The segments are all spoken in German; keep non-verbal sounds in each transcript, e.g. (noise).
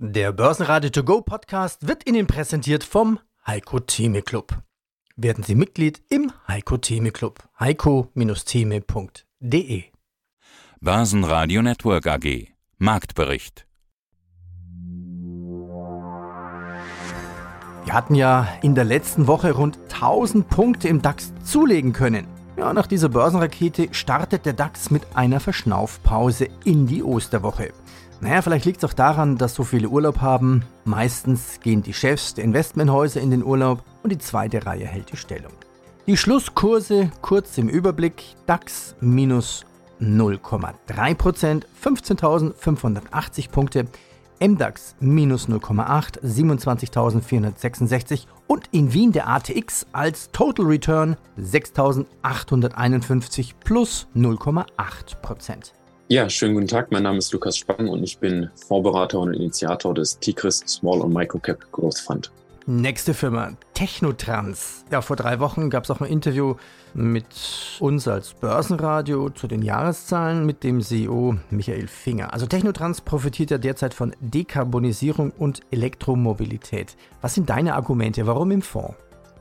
Der Börsenradio To Go Podcast wird Ihnen präsentiert vom Heiko Theme Club. Werden Sie Mitglied im Heiko Theme Club. heiko-theme.de Börsenradio Network AG Marktbericht Wir hatten ja in der letzten Woche rund 1000 Punkte im DAX zulegen können. Ja, nach dieser Börsenrakete startet der DAX mit einer Verschnaufpause in die Osterwoche. Naja, vielleicht liegt es auch daran, dass so viele Urlaub haben. Meistens gehen die Chefs der Investmenthäuser in den Urlaub und die zweite Reihe hält die Stellung. Die Schlusskurse kurz im Überblick. DAX minus 0,3%, 15.580 Punkte. MDAX minus 0,8, 27.466 und in Wien der ATX als Total Return 6.851 plus 0,8%. Ja, schönen guten Tag. Mein Name ist Lukas Spang und ich bin Vorberater und Initiator des Tigris Small und Microcap Growth Fund. Nächste Firma, Technotrans. Ja, vor drei Wochen gab es auch ein Interview mit uns als Börsenradio zu den Jahreszahlen mit dem CEO Michael Finger. Also Technotrans profitiert ja derzeit von Dekarbonisierung und Elektromobilität. Was sind deine Argumente? Warum im Fonds?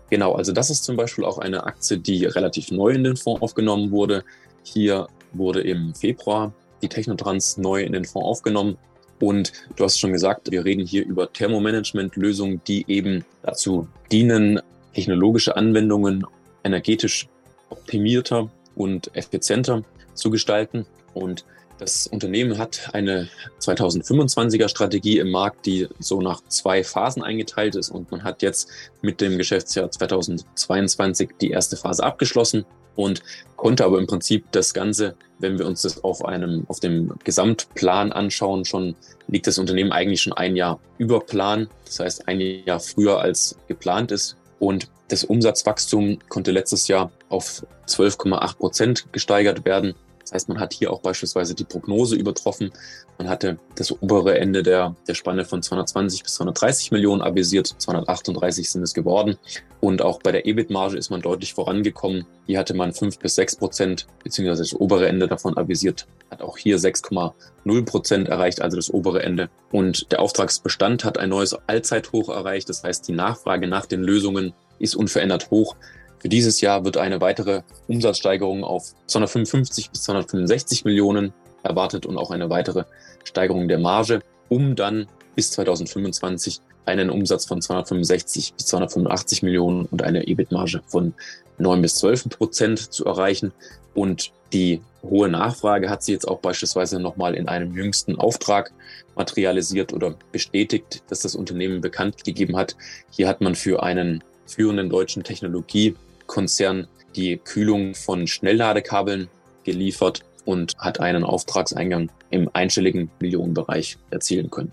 Genau, also das ist zum Beispiel auch eine Aktie, die relativ neu in den Fonds aufgenommen wurde. Hier wurde im Februar die Technotrans neu in den Fonds aufgenommen. Und du hast schon gesagt, wir reden hier über Thermomanagement-Lösungen, die eben dazu dienen, technologische Anwendungen energetisch optimierter und effizienter zu gestalten. Und das Unternehmen hat eine 2025er Strategie im Markt, die so nach zwei Phasen eingeteilt ist. Und man hat jetzt mit dem Geschäftsjahr 2022 die erste Phase abgeschlossen und konnte aber im Prinzip das Ganze, wenn wir uns das auf einem, auf dem Gesamtplan anschauen, schon liegt das Unternehmen eigentlich schon ein Jahr über Plan. Das heißt, ein Jahr früher als geplant ist. Und das Umsatzwachstum konnte letztes Jahr auf 12,8 Prozent gesteigert werden. Das heißt, man hat hier auch beispielsweise die Prognose übertroffen. Man hatte das obere Ende der, der Spanne von 220 bis 230 Millionen avisiert. 238 sind es geworden. Und auch bei der EBIT-Marge ist man deutlich vorangekommen. Hier hatte man 5 bis 6 Prozent, beziehungsweise das obere Ende davon avisiert. Hat auch hier 6,0 Prozent erreicht, also das obere Ende. Und der Auftragsbestand hat ein neues Allzeithoch erreicht. Das heißt, die Nachfrage nach den Lösungen ist unverändert hoch. Für dieses Jahr wird eine weitere Umsatzsteigerung auf 255 bis 265 Millionen erwartet und auch eine weitere Steigerung der Marge, um dann bis 2025 einen Umsatz von 265 bis 285 Millionen und eine EBIT-Marge von 9 bis 12 Prozent zu erreichen. Und die hohe Nachfrage hat sie jetzt auch beispielsweise nochmal in einem jüngsten Auftrag materialisiert oder bestätigt, dass das Unternehmen bekannt gegeben hat. Hier hat man für einen führenden deutschen Technologie Konzern die Kühlung von Schnellladekabeln geliefert und hat einen Auftragseingang im einstelligen Millionenbereich erzielen können.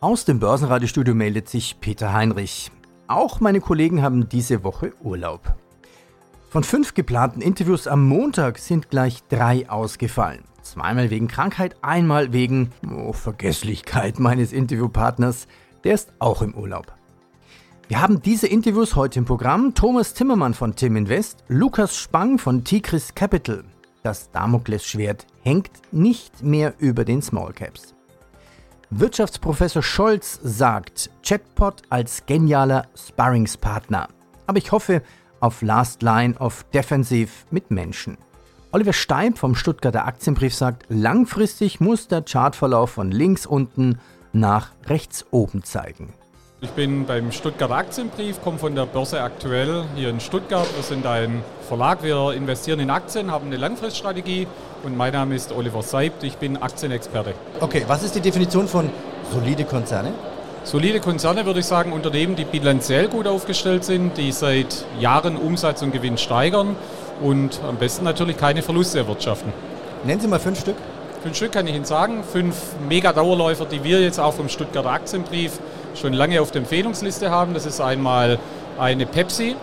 Aus dem Börsenradiostudio meldet sich Peter Heinrich. Auch meine Kollegen haben diese Woche Urlaub. Von fünf geplanten Interviews am Montag sind gleich drei ausgefallen. Zweimal wegen Krankheit, einmal wegen oh, Vergesslichkeit meines Interviewpartners. Der ist auch im Urlaub. Wir haben diese Interviews heute im Programm. Thomas Timmermann von Tim Invest, Lukas Spang von Tigris Capital. Das Damoklesschwert hängt nicht mehr über den Small Caps. Wirtschaftsprofessor Scholz sagt, Chatbot als genialer Sparringspartner. Aber ich hoffe auf Last Line of Defensive mit Menschen. Oliver Steib vom Stuttgarter Aktienbrief sagt, langfristig muss der Chartverlauf von links unten nach rechts oben zeigen. Ich bin beim Stuttgarter Aktienbrief, komme von der Börse aktuell hier in Stuttgart. Wir sind ein Verlag, wir investieren in Aktien, haben eine Langfriststrategie und mein Name ist Oliver Seibt, ich bin Aktienexperte. Okay, was ist die Definition von solide Konzerne? Solide Konzerne würde ich sagen, Unternehmen, die bilanziell gut aufgestellt sind, die seit Jahren Umsatz und Gewinn steigern und am besten natürlich keine Verluste erwirtschaften. Nennen Sie mal fünf Stück. Fünf Stück kann ich Ihnen sagen. Fünf Mega-Dauerläufer, die wir jetzt auch vom Stuttgarter Aktienbrief schon lange auf der Empfehlungsliste haben. Das ist einmal eine Pepsi,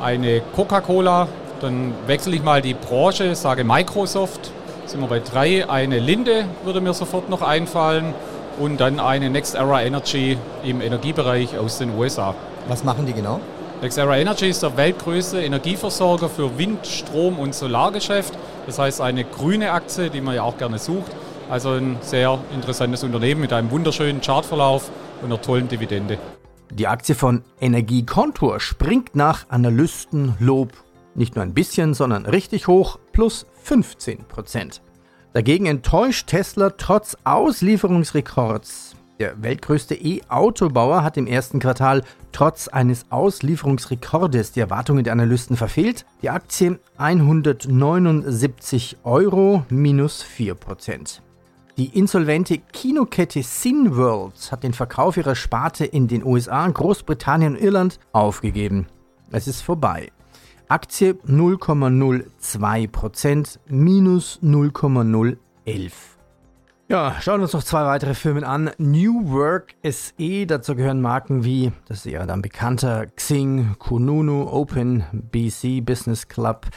eine Coca-Cola, dann wechsle ich mal die Branche, sage Microsoft, sind wir bei drei, eine Linde würde mir sofort noch einfallen und dann eine Next Era Energy im Energiebereich aus den USA. Was machen die genau? Next Era Energy ist der weltgrößte Energieversorger für Wind, Strom und Solargeschäft. Das heißt eine grüne Aktie, die man ja auch gerne sucht. Also ein sehr interessantes Unternehmen mit einem wunderschönen Chartverlauf und einer tollen Dividende. Die Aktie von Energiekontur springt nach Analystenlob nicht nur ein bisschen, sondern richtig hoch, plus 15 Prozent. Dagegen enttäuscht Tesla trotz Auslieferungsrekords. Der weltgrößte E-Autobauer hat im ersten Quartal trotz eines Auslieferungsrekordes die Erwartungen der Analysten verfehlt. Die Aktie 179 Euro minus 4 Prozent. Die insolvente Kinokette Cineworld hat den Verkauf ihrer Sparte in den USA, Großbritannien und Irland aufgegeben. Es ist vorbei. Aktie 0,02%, minus 0,011. Ja, schauen wir uns noch zwei weitere Firmen an. New Work SE, dazu gehören Marken wie, das ist ja dann bekannter, Xing, Kununu, Open, BC, Business Club.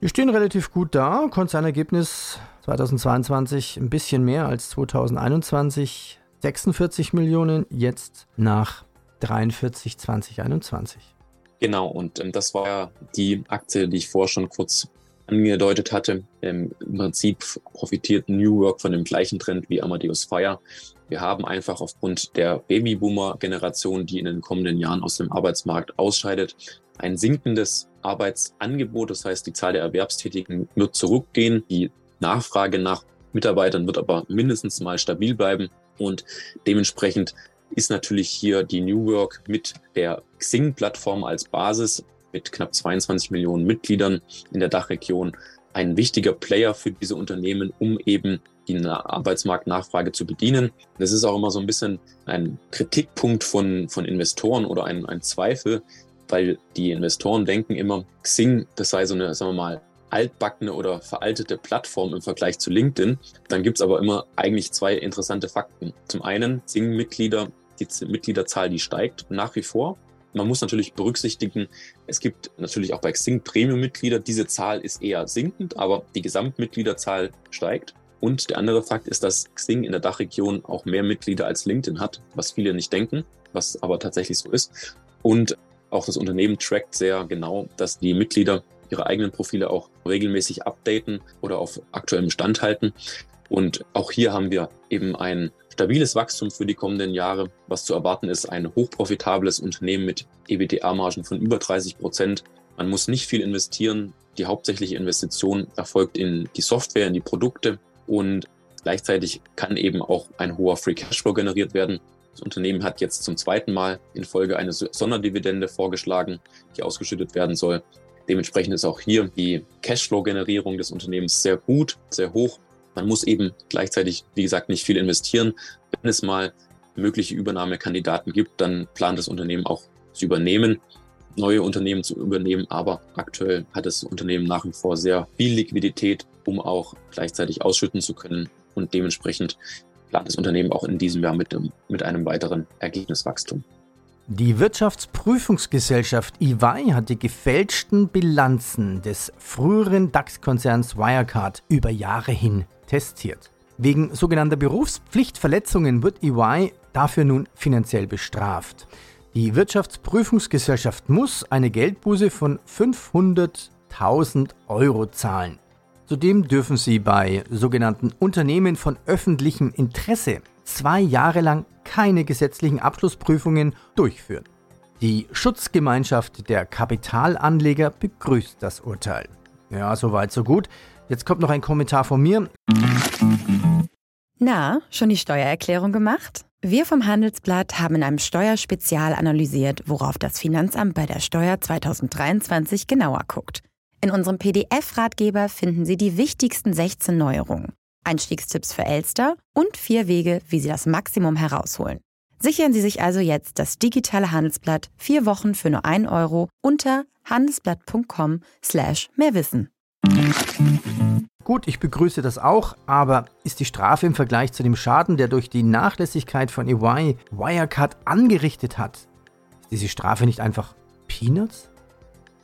Die stehen relativ gut da. Konzernergebnis 2022 ein bisschen mehr als 2021. 46 Millionen, jetzt nach 43 2021. Genau, und ähm, das war ja die Aktie, die ich vorher schon kurz angedeutet hatte. Ähm, Im Prinzip profitiert New Work von dem gleichen Trend wie Amadeus Fire. Wir haben einfach aufgrund der Babyboomer-Generation, die in den kommenden Jahren aus dem Arbeitsmarkt ausscheidet, ein sinkendes Arbeitsangebot. Das heißt, die Zahl der Erwerbstätigen wird zurückgehen. Die Nachfrage nach Mitarbeitern wird aber mindestens mal stabil bleiben und dementsprechend ist natürlich hier die New Work mit der Xing-Plattform als Basis mit knapp 22 Millionen Mitgliedern in der Dachregion ein wichtiger Player für diese Unternehmen, um eben die Arbeitsmarktnachfrage zu bedienen. Das ist auch immer so ein bisschen ein Kritikpunkt von, von Investoren oder ein, ein Zweifel, weil die Investoren denken immer, Xing, das sei so eine, sagen wir mal, altbackene oder veraltete Plattform im Vergleich zu LinkedIn. Dann gibt es aber immer eigentlich zwei interessante Fakten. Zum einen, Xing-Mitglieder, die Mitgliederzahl, die steigt nach wie vor. Man muss natürlich berücksichtigen, es gibt natürlich auch bei Xing Premium-Mitglieder. Diese Zahl ist eher sinkend, aber die Gesamtmitgliederzahl steigt. Und der andere Fakt ist, dass Xing in der Dachregion auch mehr Mitglieder als LinkedIn hat, was viele nicht denken, was aber tatsächlich so ist. Und auch das Unternehmen trackt sehr genau, dass die Mitglieder ihre eigenen Profile auch regelmäßig updaten oder auf aktuellem Stand halten. Und auch hier haben wir eben ein stabiles Wachstum für die kommenden Jahre. Was zu erwarten ist, ein hochprofitables Unternehmen mit EBITDA-Margen von über 30 Prozent. Man muss nicht viel investieren. Die hauptsächliche Investition erfolgt in die Software, in die Produkte und gleichzeitig kann eben auch ein hoher Free Cashflow generiert werden. Das Unternehmen hat jetzt zum zweiten Mal in Folge eine Sonderdividende vorgeschlagen, die ausgeschüttet werden soll. Dementsprechend ist auch hier die Cashflow-Generierung des Unternehmens sehr gut, sehr hoch. Man muss eben gleichzeitig, wie gesagt, nicht viel investieren. Wenn es mal mögliche Übernahmekandidaten gibt, dann plant das Unternehmen auch zu übernehmen, neue Unternehmen zu übernehmen. Aber aktuell hat das Unternehmen nach wie vor sehr viel Liquidität, um auch gleichzeitig ausschütten zu können. Und dementsprechend plant das Unternehmen auch in diesem Jahr mit, mit einem weiteren Ergebniswachstum. Die Wirtschaftsprüfungsgesellschaft EY hat die gefälschten Bilanzen des früheren DAX-Konzerns Wirecard über Jahre hin testiert. Wegen sogenannter Berufspflichtverletzungen wird EY dafür nun finanziell bestraft. Die Wirtschaftsprüfungsgesellschaft muss eine Geldbuße von 500.000 Euro zahlen. Zudem dürfen sie bei sogenannten Unternehmen von öffentlichem Interesse zwei Jahre lang keine gesetzlichen Abschlussprüfungen durchführen. Die Schutzgemeinschaft der Kapitalanleger begrüßt das Urteil. Ja, soweit, so gut. Jetzt kommt noch ein Kommentar von mir. Na, schon die Steuererklärung gemacht? Wir vom Handelsblatt haben in einem Steuerspezial analysiert, worauf das Finanzamt bei der Steuer 2023 genauer guckt. In unserem PDF-Ratgeber finden Sie die wichtigsten 16 Neuerungen. Einstiegstipps für Elster und vier Wege, wie Sie das Maximum herausholen. Sichern Sie sich also jetzt das digitale Handelsblatt vier Wochen für nur 1 Euro unter handelsblatt.com slash mehrwissen. Gut, ich begrüße das auch, aber ist die Strafe im Vergleich zu dem Schaden, der durch die Nachlässigkeit von EY Wirecard angerichtet hat, ist diese Strafe nicht einfach Peanuts?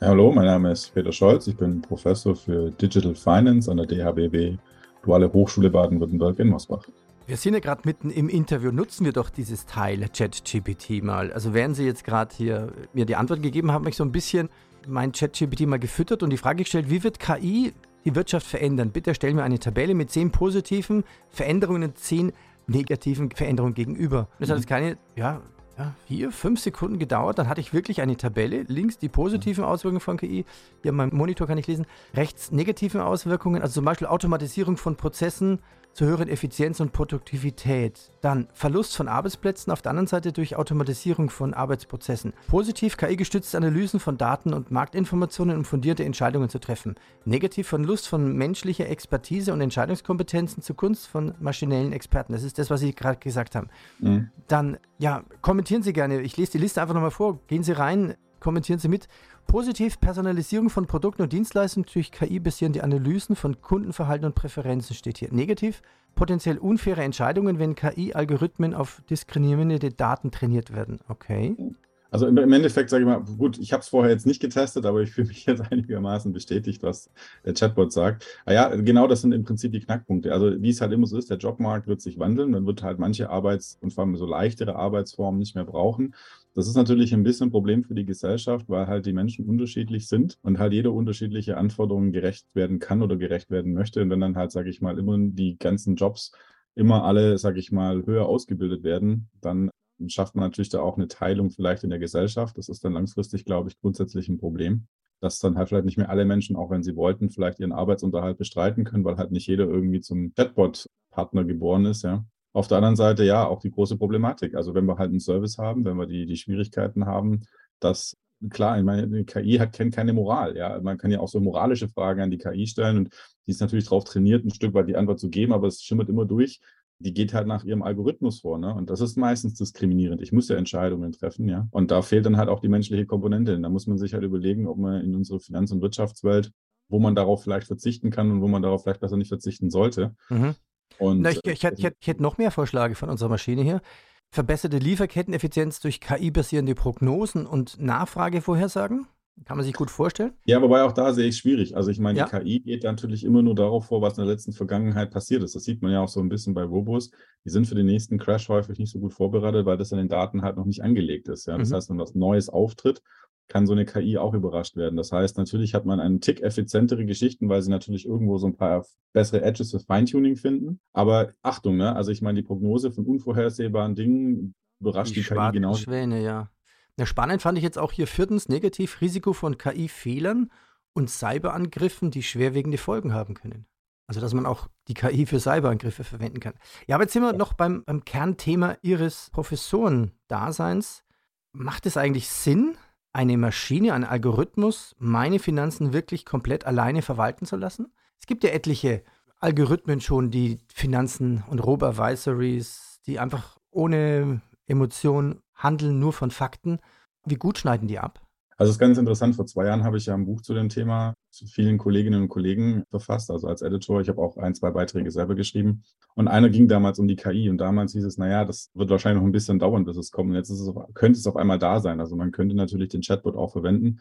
Hallo, mein Name ist Peter Scholz, ich bin Professor für Digital Finance an der DHBW Duale Hochschule Baden-Württemberg in Mosbach. Wir sind ja gerade mitten im Interview. Nutzen wir doch dieses Teil ChatGPT mal. Also während Sie jetzt gerade hier mir die Antwort gegeben haben, habe ich so ein bisschen mein ChatGPT mal gefüttert und die Frage gestellt, wie wird KI die Wirtschaft verändern. Bitte stellen wir eine Tabelle mit zehn positiven Veränderungen und zehn negativen Veränderungen gegenüber. Das hat jetzt keine, ja, ja, vier, fünf Sekunden gedauert. Dann hatte ich wirklich eine Tabelle. Links die positiven Auswirkungen von KI. Hier meinem Monitor kann ich lesen. Rechts negative Auswirkungen, also zum Beispiel Automatisierung von Prozessen, zur höheren Effizienz und Produktivität. Dann Verlust von Arbeitsplätzen auf der anderen Seite durch Automatisierung von Arbeitsprozessen. Positiv KI-gestützte Analysen von Daten und Marktinformationen, um fundierte Entscheidungen zu treffen. Negativ Verlust von menschlicher Expertise und Entscheidungskompetenzen zugunsten von maschinellen Experten. Das ist das, was Sie gerade gesagt haben. Mhm. Dann, ja, kommentieren Sie gerne. Ich lese die Liste einfach nochmal vor. Gehen Sie rein, kommentieren Sie mit. Positiv Personalisierung von Produkten und Dienstleistungen durch KI basierende Analysen von Kundenverhalten und Präferenzen steht hier. Negativ potenziell unfaire Entscheidungen, wenn KI-Algorithmen auf diskriminierende Daten trainiert werden. Okay. Also im Endeffekt sage ich mal, gut, ich habe es vorher jetzt nicht getestet, aber ich fühle mich (laughs) jetzt einigermaßen bestätigt, was der Chatbot sagt. Ah ja, genau das sind im Prinzip die Knackpunkte. Also wie es halt immer so ist, der Jobmarkt wird sich wandeln, man wird halt manche Arbeits- und vor allem so leichtere Arbeitsformen nicht mehr brauchen. Das ist natürlich ein bisschen ein Problem für die Gesellschaft, weil halt die Menschen unterschiedlich sind und halt jeder unterschiedliche Anforderungen gerecht werden kann oder gerecht werden möchte. Und wenn dann halt, sage ich mal, immer die ganzen Jobs immer alle, sage ich mal, höher ausgebildet werden, dann schafft man natürlich da auch eine Teilung vielleicht in der Gesellschaft. Das ist dann langfristig, glaube ich, grundsätzlich ein Problem, dass dann halt vielleicht nicht mehr alle Menschen, auch wenn sie wollten, vielleicht ihren Arbeitsunterhalt bestreiten können, weil halt nicht jeder irgendwie zum Chatbot-Partner geboren ist, ja. Auf der anderen Seite ja auch die große Problematik. Also wenn wir halt einen Service haben, wenn wir die, die Schwierigkeiten haben, dass klar, ich meine, KI hat kennt keine Moral. Ja, man kann ja auch so moralische Fragen an die KI stellen und die ist natürlich darauf trainiert, ein Stück weit die Antwort zu geben, aber es schimmert immer durch. Die geht halt nach ihrem Algorithmus vor, ne? Und das ist meistens diskriminierend. Ich muss ja Entscheidungen treffen, ja. Und da fehlt dann halt auch die menschliche Komponente. Da muss man sich halt überlegen, ob man in unsere Finanz- und Wirtschaftswelt, wo man darauf vielleicht verzichten kann und wo man darauf vielleicht besser nicht verzichten sollte. Mhm. Und, Na, ich, ich, hätte, ich, hätte, ich hätte noch mehr Vorschläge von unserer Maschine hier. Verbesserte Lieferketteneffizienz durch KI-basierende Prognosen und Nachfragevorhersagen. Kann man sich gut vorstellen? Ja, wobei auch da sehe ich schwierig. Also ich meine, ja. die KI geht natürlich immer nur darauf vor, was in der letzten Vergangenheit passiert ist. Das sieht man ja auch so ein bisschen bei Robos. Die sind für den nächsten Crash häufig nicht so gut vorbereitet, weil das in den Daten halt noch nicht angelegt ist. Ja? Das mhm. heißt, wenn was Neues auftritt, kann so eine KI auch überrascht werden. Das heißt, natürlich hat man einen Tick effizientere Geschichten, weil sie natürlich irgendwo so ein paar bessere Edges für Feintuning finden. Aber Achtung, ne? also ich meine, die Prognose von unvorhersehbaren Dingen überrascht die, die KI genau. Schwäne, ja. ja. Spannend fand ich jetzt auch hier viertens negativ Risiko von KI-Fehlern und Cyberangriffen, die schwerwiegende Folgen haben können. Also, dass man auch die KI für Cyberangriffe verwenden kann. Ja, aber jetzt sind wir noch beim, beim Kernthema Ihres Professorendaseins. Macht es eigentlich Sinn, eine Maschine, ein Algorithmus, meine Finanzen wirklich komplett alleine verwalten zu lassen? Es gibt ja etliche Algorithmen schon, die Finanzen und Robo-Advisories, die einfach ohne Emotion handeln, nur von Fakten. Wie gut schneiden die ab? Also es ist ganz interessant. Vor zwei Jahren habe ich ja ein Buch zu dem Thema zu vielen Kolleginnen und Kollegen verfasst, also als Editor. Ich habe auch ein, zwei Beiträge selber geschrieben. Und einer ging damals um die KI. Und damals hieß es, naja, das wird wahrscheinlich noch ein bisschen dauern, bis es kommt. Und jetzt es könnte es auf einmal da sein. Also man könnte natürlich den Chatbot auch verwenden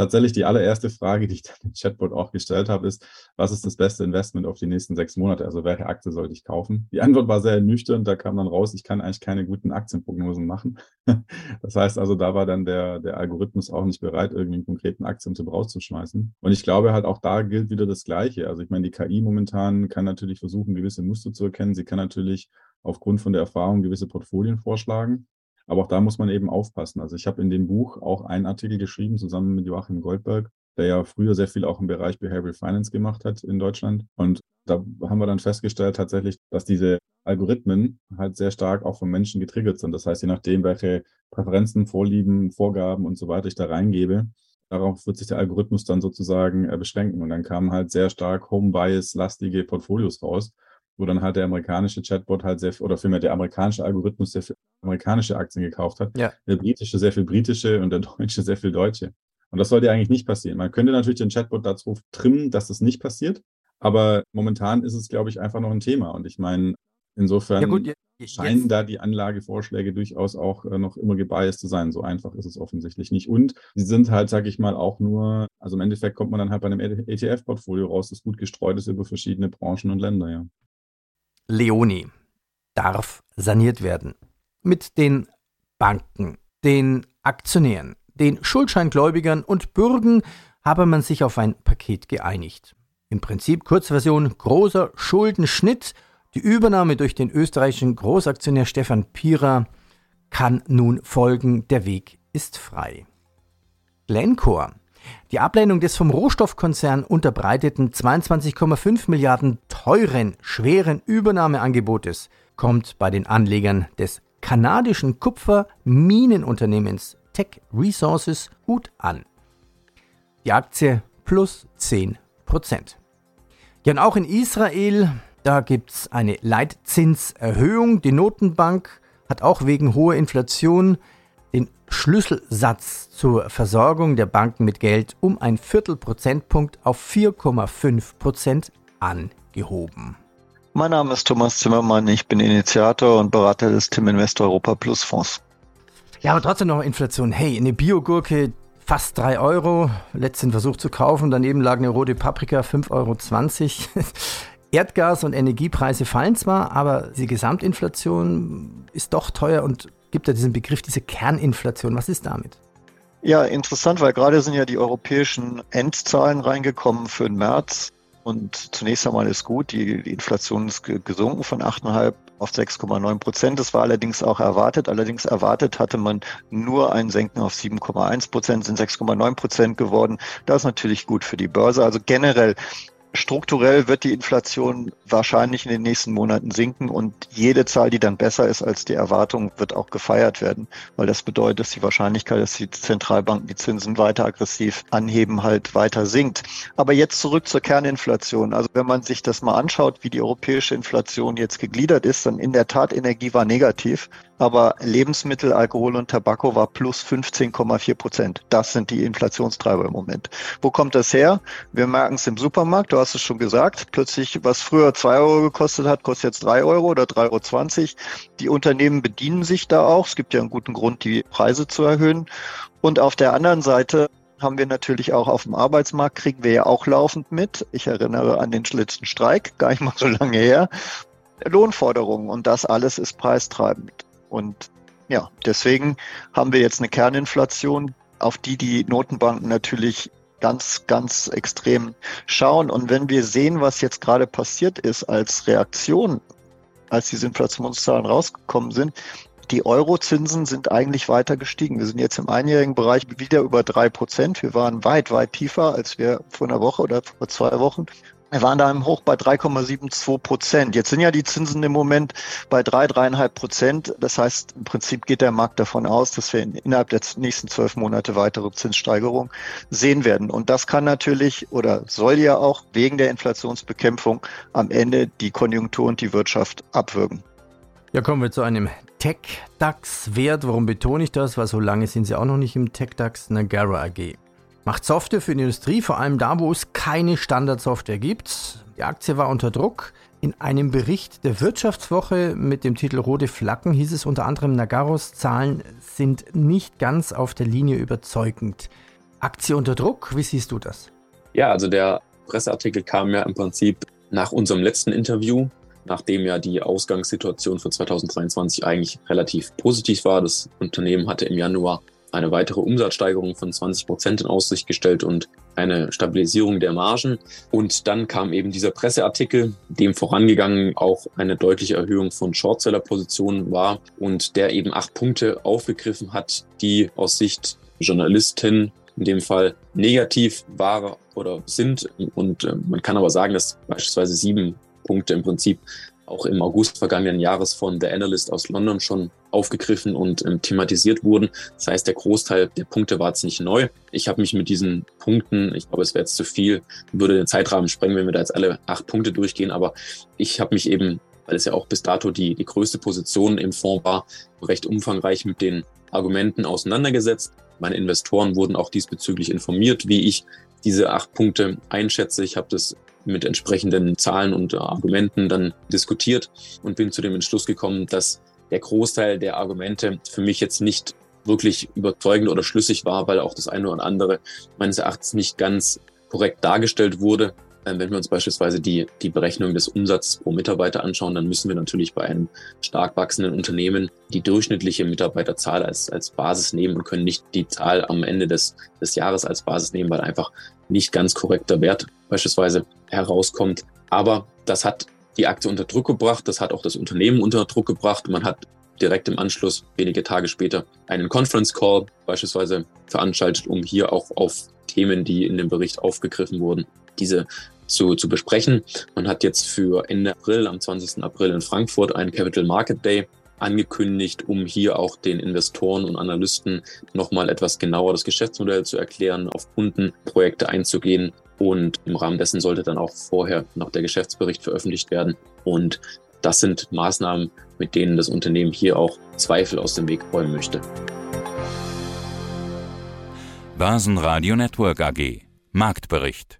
tatsächlich die allererste Frage, die ich dann im Chatbot auch gestellt habe, ist, was ist das beste Investment auf die nächsten sechs Monate? Also welche Aktie sollte ich kaufen? Die Antwort war sehr nüchtern. Da kam dann raus, ich kann eigentlich keine guten Aktienprognosen machen. (laughs) Das heißt also, da war dann der, der Algorithmus auch nicht bereit, irgendwie einen konkreten Aktientipp rauszuschmeißen. Und ich glaube halt auch da gilt wieder das Gleiche. Also ich meine, die KI momentan kann natürlich versuchen, gewisse Muster zu erkennen. Sie kann natürlich aufgrund von der Erfahrung gewisse Portfolien vorschlagen. Aber auch da muss man eben aufpassen. Also ich habe in dem Buch auch einen Artikel geschrieben, zusammen mit Joachim Goldberg, der ja früher sehr viel auch im Bereich Behavioral Finance gemacht hat in Deutschland. Und da haben wir dann festgestellt tatsächlich, dass diese Algorithmen halt sehr stark auch von Menschen getriggert sind. Das heißt, je nachdem, welche Präferenzen, Vorlieben, Vorgaben und so weiter ich da reingebe, darauf wird sich der Algorithmus dann sozusagen äh, beschränken. Und dann kamen halt sehr stark Home-Bias-lastige Portfolios raus wo dann halt der amerikanische Chatbot halt sehr, oder vielmehr der amerikanische Algorithmus sehr viel amerikanische Aktien gekauft hat, ja. der britische sehr viel britische und der (laughs) deutsche sehr viel deutsche. Und das sollte eigentlich nicht passieren. Man könnte natürlich den Chatbot dazu trimmen, dass das nicht passiert, aber momentan ist es, glaube ich, einfach noch ein Thema. Und ich meine, insofern ja gut, scheinen da die Anlagevorschläge durchaus auch äh, noch immer gebiased zu sein. So einfach ist es offensichtlich nicht. Und sie sind halt, sage ich mal, auch nur, also im Endeffekt kommt man dann halt bei einem ETF-Portfolio raus, das gut gestreut ist über verschiedene Branchen und Länder, ja. Leoni darf saniert werden. Mit den Banken, den Aktionären, den Schuldscheingläubigern und Bürgen habe man sich auf ein Paket geeinigt. Im Prinzip Kurzversion großer Schuldenschnitt. Die Übernahme durch den österreichischen Großaktionär Stefan Pira kann nun folgen. Der Weg ist frei. Glencore. Die Ablehnung des vom Rohstoffkonzern unterbreiteten 22,5 Milliarden teuren, schweren Übernahmeangebotes kommt bei den Anlegern des kanadischen Kupferminenunternehmens Tech Resources gut an. Die Aktie plus 10 Prozent. Ja, und auch in Israel, da gibt es eine Leitzinserhöhung. Die Notenbank hat auch wegen hoher Inflation den Schlüsselsatz zur Versorgung der Banken mit Geld um ein Viertelprozentpunkt auf 4,5 Prozent angehoben. Mein Name ist Thomas Zimmermann, ich bin Initiator und Berater des Tim Invest Europa Plus Fonds. Ja, aber trotzdem noch Inflation. Hey, eine Biogurke fast 3 Euro, letzten Versuch zu kaufen, daneben lag eine rote Paprika 5,20 Euro. (laughs) Erdgas und Energiepreise fallen zwar, aber die Gesamtinflation ist doch teuer und gibt ja diesen Begriff, diese Kerninflation. Was ist damit? Ja, interessant, weil gerade sind ja die europäischen Endzahlen reingekommen für den März. Und zunächst einmal ist gut, die, die Inflation ist gesunken von 8,5 auf 6,9 Prozent. Das war allerdings auch erwartet. Allerdings erwartet hatte man nur ein Senken auf 7,1 Prozent, sind 6,9 Prozent geworden. Das ist natürlich gut für die Börse. Also generell strukturell wird die Inflation wahrscheinlich in den nächsten Monaten sinken und jede Zahl, die dann besser ist als die Erwartung, wird auch gefeiert werden, weil das bedeutet, dass die Wahrscheinlichkeit, dass die Zentralbanken die Zinsen weiter aggressiv anheben, halt weiter sinkt. Aber jetzt zurück zur Kerninflation. Also wenn man sich das mal anschaut, wie die europäische Inflation jetzt gegliedert ist, dann in der Tat Energie war negativ aber Lebensmittel, Alkohol und Tabako war plus 15,4 Prozent. Das sind die Inflationstreiber im Moment. Wo kommt das her? Wir merken es im Supermarkt, du hast es schon gesagt, plötzlich, was früher zwei Euro gekostet hat, kostet jetzt drei Euro oder 3,20 Euro. Die Unternehmen bedienen sich da auch. Es gibt ja einen guten Grund, die Preise zu erhöhen. Und auf der anderen Seite haben wir natürlich auch auf dem Arbeitsmarkt, kriegen wir ja auch laufend mit. Ich erinnere an den letzten Streik, (laughs) gar nicht mal so lange her. Lohnforderungen und das alles ist preistreibend. Und ja, deswegen haben wir jetzt eine Kerninflation, auf die die Notenbanken natürlich ganz, ganz extrem schauen. Und wenn wir sehen, was jetzt gerade passiert ist als Reaktion, als diese Inflationszahlen rausgekommen sind, die Eurozinsen sind eigentlich weiter gestiegen. Wir sind jetzt im einjährigen Bereich wieder über drei Prozent. Wir waren weit, weit tiefer, als wir vor einer Woche oder vor zwei Wochen wir waren da im Hoch bei 3,72 Prozent. Jetzt sind ja die Zinsen im Moment bei 3, 3,5 Prozent. Das heißt, im Prinzip geht der Markt davon aus, dass wir innerhalb der nächsten zwölf Monate weitere Zinssteigerungen sehen werden. Und das kann natürlich oder soll ja auch wegen der Inflationsbekämpfung am Ende die Konjunktur und die Wirtschaft abwürgen. Ja, kommen wir zu einem Tech-DAX-Wert. Warum betone ich das? Weil so lange sind sie auch noch nicht im Tech-DAX, Nagara AG. Macht Software für die Industrie, vor allem da, wo es keine Standardsoftware gibt. Die Aktie war unter Druck. In einem Bericht der Wirtschaftswoche mit dem Titel Rote Flaggen hieß es unter anderem, Nagaros Zahlen sind nicht ganz auf der Linie überzeugend. Aktie unter Druck, wie siehst du das? Ja, also der Presseartikel kam ja im Prinzip nach unserem letzten Interview, nachdem ja die Ausgangssituation für 2023 eigentlich relativ positiv war. Das Unternehmen hatte im Januar eine weitere Umsatzsteigerung von 20 Prozent in Aussicht gestellt und eine Stabilisierung der Margen. Und dann kam eben dieser Presseartikel, dem vorangegangen auch eine deutliche Erhöhung von Shortseller-Positionen war und der eben acht Punkte aufgegriffen hat, die aus Sicht Journalistin in dem Fall negativ war oder sind. Und äh, man kann aber sagen, dass beispielsweise sieben Punkte im Prinzip auch im August vergangenen Jahres von The Analyst aus London schon aufgegriffen und ähm, thematisiert wurden. Das heißt, der Großteil der Punkte war jetzt nicht neu. Ich habe mich mit diesen Punkten, ich glaube, es wäre jetzt zu viel, würde den Zeitrahmen sprengen, wenn wir da jetzt alle acht Punkte durchgehen, aber ich habe mich eben, weil es ja auch bis dato die, die größte Position im Fonds war, recht umfangreich mit den Argumenten auseinandergesetzt. Meine Investoren wurden auch diesbezüglich informiert, wie ich diese acht Punkte einschätze. Ich habe das mit entsprechenden Zahlen und Argumenten dann diskutiert und bin zu dem Entschluss gekommen, dass der Großteil der Argumente für mich jetzt nicht wirklich überzeugend oder schlüssig war, weil auch das eine oder andere meines Erachtens nicht ganz korrekt dargestellt wurde. Ähm, wenn wir uns beispielsweise die, die Berechnung des Umsatzes pro Mitarbeiter anschauen, dann müssen wir natürlich bei einem stark wachsenden Unternehmen die durchschnittliche Mitarbeiterzahl als, als Basis nehmen und können nicht die Zahl am Ende des, des Jahres als Basis nehmen, weil einfach nicht ganz korrekter Wert beispielsweise herauskommt. Aber das hat die Aktie unter Druck gebracht, das hat auch das Unternehmen unter Druck gebracht. Man hat direkt im Anschluss, wenige Tage später, einen Conference Call beispielsweise veranstaltet, um hier auch auf Themen, die in dem Bericht aufgegriffen wurden, diese zu, zu besprechen. Man hat jetzt für Ende April, am 20. April in Frankfurt, einen Capital Market Day angekündigt, um hier auch den Investoren und Analysten nochmal etwas genauer das Geschäftsmodell zu erklären, auf Kundenprojekte einzugehen. Und im Rahmen dessen sollte dann auch vorher noch der Geschäftsbericht veröffentlicht werden. Und das sind Maßnahmen, mit denen das Unternehmen hier auch Zweifel aus dem Weg räumen möchte. Börsenradio Network AG Marktbericht